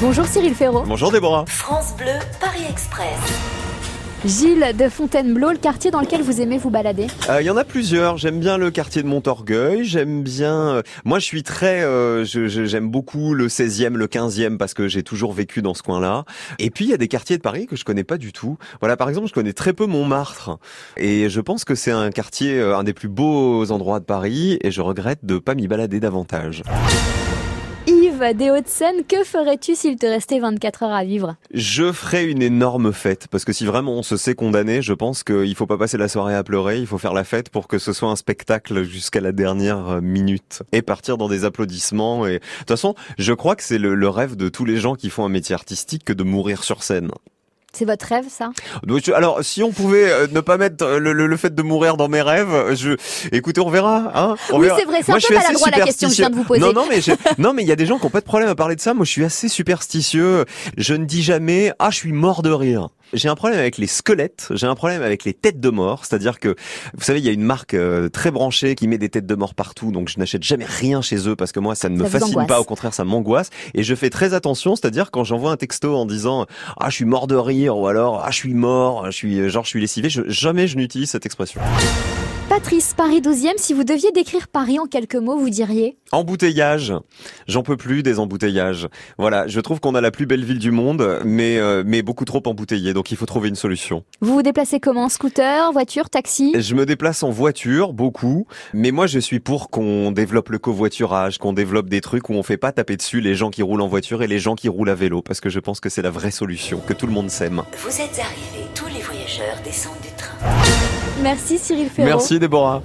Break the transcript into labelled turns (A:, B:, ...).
A: Bonjour Cyril Ferraud.
B: Bonjour Déborah.
C: France Bleu, Paris Express.
A: Gilles de Fontainebleau, le quartier dans lequel vous aimez vous balader
B: Euh, Il y en a plusieurs. J'aime bien le quartier de Montorgueil. J'aime bien. euh, moi, je suis très. euh, je- je- J'aime beaucoup le 16e, le 15e parce que j'ai toujours vécu dans ce coin-là. Et puis il y a des quartiers de Paris que je connais pas du tout. Voilà, par exemple, je connais très peu Montmartre. Et je pense que c'est un quartier, un des plus beaux endroits de Paris. Et je regrette de pas m'y balader davantage.
A: Des Hauts-de-Seine, que ferais-tu s'il te restait 24 heures à vivre?
B: Je ferai une énorme fête parce que si vraiment on se sait condamné, je pense qu'il faut pas passer la soirée à pleurer, il faut faire la fête pour que ce soit un spectacle jusqu'à la dernière euh, minute et partir dans des applaudissements. Et de toute façon, je crois que c'est le rêve de tous les gens qui font un métier artistique que de mourir sur scène.
A: C'est votre rêve, ça?
B: Alors, si on pouvait euh, ne pas mettre euh, le, le- le fait de mourir dans mes rêves, je, écoutez, on verra. Hein on
A: Oui, c'est vrai, c'est un peu maladroit la question que je viens de vous poser.
B: Non, non, mais non, mais il y a des gens qui ont pas de problème à parler de ça. Moi, je suis assez superstitieux. Je ne dis jamais, ah, je suis mort de rire. J'ai un problème avec les squelettes, j'ai un problème avec les têtes de mort, c'est-à-dire que, vous savez, il y a une marque euh, très branchée qui met des têtes de mort partout, donc je n'achète jamais rien chez eux parce que moi, ça ne me
A: Ça
B: fascine
A: angoisse.
B: pas, au contraire, ça m'angoisse. Et je fais très attention, c'est-à-dire quand j'envoie un texto en disant, ah, je suis mort de rire, ou alors, ah, je suis mort, je suis, genre, je suis lessivé, je- jamais je n'utilise cette expression.
A: Patrice, Paris 12e, si vous deviez décrire Paris en quelques mots, vous diriez
B: Embouteillage. J'en peux plus des embouteillages. Voilà, je trouve qu'on a la plus belle ville du monde, mais euh, mais beaucoup trop embouteillée. Donc il faut trouver une solution.
A: Vous vous déplacez comment? Scooter, voiture, taxi?
B: Je me déplace en voiture beaucoup, mais moi je suis pour qu'on développe le covoiturage, qu'on développe des trucs où on fait pas taper dessus les gens qui roulent en voiture et les gens qui roulent à vélo, parce que je pense que c'est la vraie solution, que tout le monde s'aime.
C: Vous êtes arrivés, tous les voyageurs descendent du train.
A: Merci Cyril Ferraud.
B: Merci Déborah.